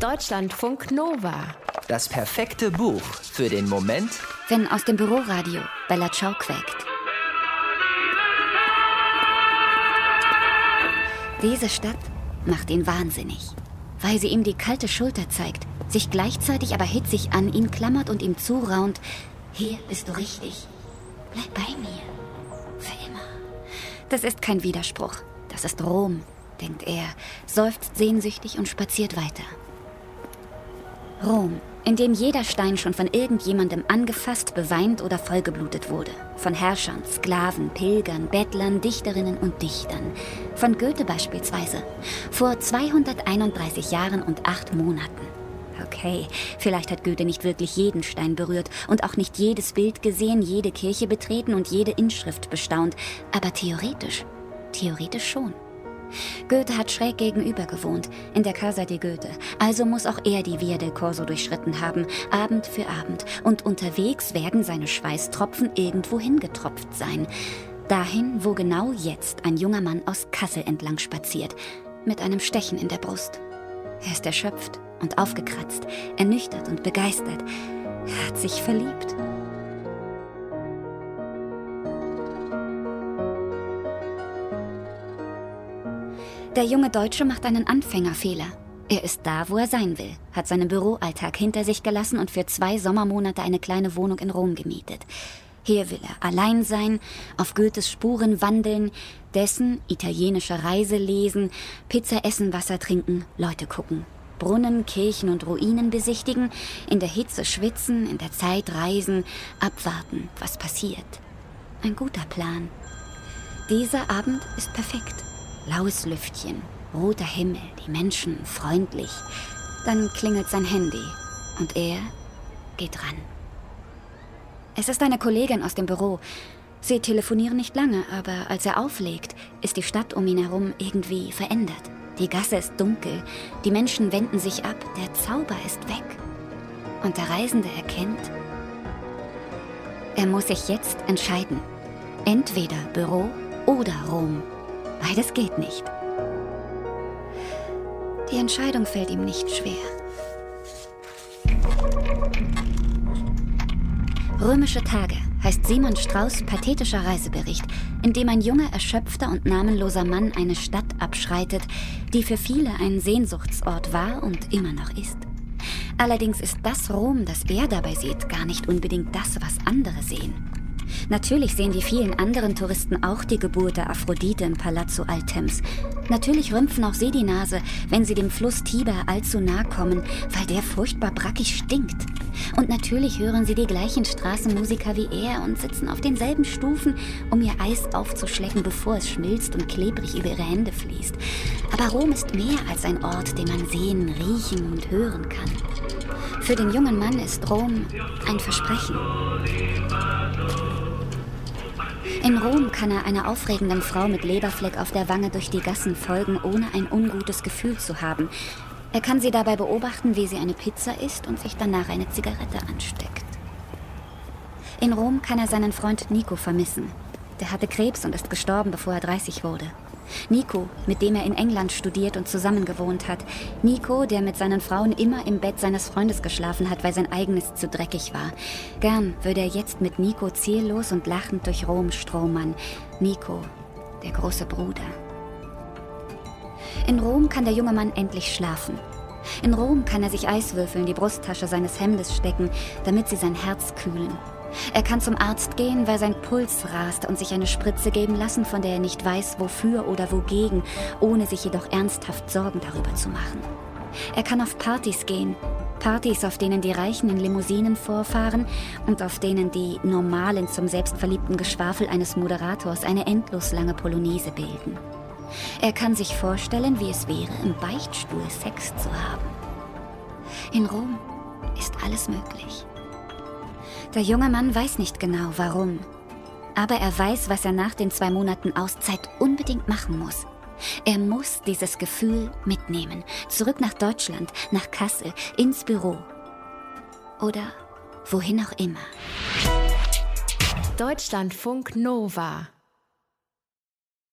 Deutschlandfunk Nova. Das perfekte Buch für den Moment, wenn aus dem Büroradio Bella Ciao quäkt. Diese Stadt macht ihn wahnsinnig, weil sie ihm die kalte Schulter zeigt, sich gleichzeitig aber hitzig an ihn klammert und ihm zuraunt, hier bist du richtig, bleib bei mir, für immer. Das ist kein Widerspruch, das ist Rom, denkt er, seufzt sehnsüchtig und spaziert weiter. Rom, in dem jeder Stein schon von irgendjemandem angefasst, beweint oder vollgeblutet wurde. Von Herrschern, Sklaven, Pilgern, Bettlern, Dichterinnen und Dichtern. Von Goethe beispielsweise. Vor 231 Jahren und acht Monaten. Okay, vielleicht hat Goethe nicht wirklich jeden Stein berührt und auch nicht jedes Bild gesehen, jede Kirche betreten und jede Inschrift bestaunt. Aber theoretisch, theoretisch schon. Goethe hat schräg gegenüber gewohnt, in der Casa di Goethe. Also muss auch er die Via del Corso durchschritten haben, Abend für Abend. Und unterwegs werden seine Schweißtropfen irgendwo hingetropft sein. Dahin, wo genau jetzt ein junger Mann aus Kassel entlang spaziert, mit einem Stechen in der Brust. Er ist erschöpft und aufgekratzt, ernüchtert und begeistert. Er hat sich verliebt. Der junge Deutsche macht einen Anfängerfehler. Er ist da, wo er sein will, hat seinen Büroalltag hinter sich gelassen und für zwei Sommermonate eine kleine Wohnung in Rom gemietet. Hier will er allein sein, auf Goethes Spuren wandeln, dessen italienische Reise lesen, Pizza essen, Wasser trinken, Leute gucken, Brunnen, Kirchen und Ruinen besichtigen, in der Hitze schwitzen, in der Zeit reisen, abwarten, was passiert. Ein guter Plan. Dieser Abend ist perfekt. Blaues Lüftchen, roter Himmel, die Menschen freundlich. Dann klingelt sein Handy und er geht ran. Es ist eine Kollegin aus dem Büro. Sie telefonieren nicht lange, aber als er auflegt, ist die Stadt um ihn herum irgendwie verändert. Die Gasse ist dunkel, die Menschen wenden sich ab, der Zauber ist weg. Und der Reisende erkennt, er muss sich jetzt entscheiden. Entweder Büro oder Rom. Beides geht nicht. Die Entscheidung fällt ihm nicht schwer. Römische Tage heißt Simon Strauß pathetischer Reisebericht, in dem ein junger, erschöpfter und namenloser Mann eine Stadt abschreitet, die für viele ein Sehnsuchtsort war und immer noch ist. Allerdings ist das Rom, das er dabei sieht, gar nicht unbedingt das, was andere sehen. Natürlich sehen die vielen anderen Touristen auch die Geburt der Aphrodite im Palazzo Altems. Natürlich rümpfen auch sie die Nase, wenn sie dem Fluss Tiber allzu nahe kommen, weil der furchtbar brackig stinkt. Und natürlich hören sie die gleichen Straßenmusiker wie er und sitzen auf denselben Stufen, um ihr Eis aufzuschlecken, bevor es schmilzt und klebrig über ihre Hände fließt. Aber Rom ist mehr als ein Ort, den man sehen, riechen und hören kann. Für den jungen Mann ist Rom ein Versprechen. In Rom kann er einer aufregenden Frau mit Leberfleck auf der Wange durch die Gassen folgen, ohne ein ungutes Gefühl zu haben. Er kann sie dabei beobachten, wie sie eine Pizza isst und sich danach eine Zigarette ansteckt. In Rom kann er seinen Freund Nico vermissen. Der hatte Krebs und ist gestorben, bevor er 30 wurde. Nico, mit dem er in England studiert und zusammengewohnt hat. Nico, der mit seinen Frauen immer im Bett seines Freundes geschlafen hat, weil sein eigenes zu dreckig war. Gern würde er jetzt mit Nico ziellos und lachend durch Rom stromern. Nico, der große Bruder. In Rom kann der junge Mann endlich schlafen. In Rom kann er sich Eiswürfel in die Brusttasche seines Hemdes stecken, damit sie sein Herz kühlen. Er kann zum Arzt gehen, weil sein Puls rast und sich eine Spritze geben lassen, von der er nicht weiß, wofür oder wogegen, ohne sich jedoch ernsthaft Sorgen darüber zu machen. Er kann auf Partys gehen, Partys, auf denen die Reichen in Limousinen vorfahren und auf denen die Normalen zum selbstverliebten Geschwafel eines Moderators eine endlos lange Polonaise bilden. Er kann sich vorstellen, wie es wäre, im Beichtstuhl Sex zu haben. In Rom ist alles möglich. Der junge Mann weiß nicht genau, warum. Aber er weiß, was er nach den zwei Monaten Auszeit unbedingt machen muss. Er muss dieses Gefühl mitnehmen. Zurück nach Deutschland, nach Kassel, ins Büro. Oder wohin auch immer. Deutschlandfunk Nova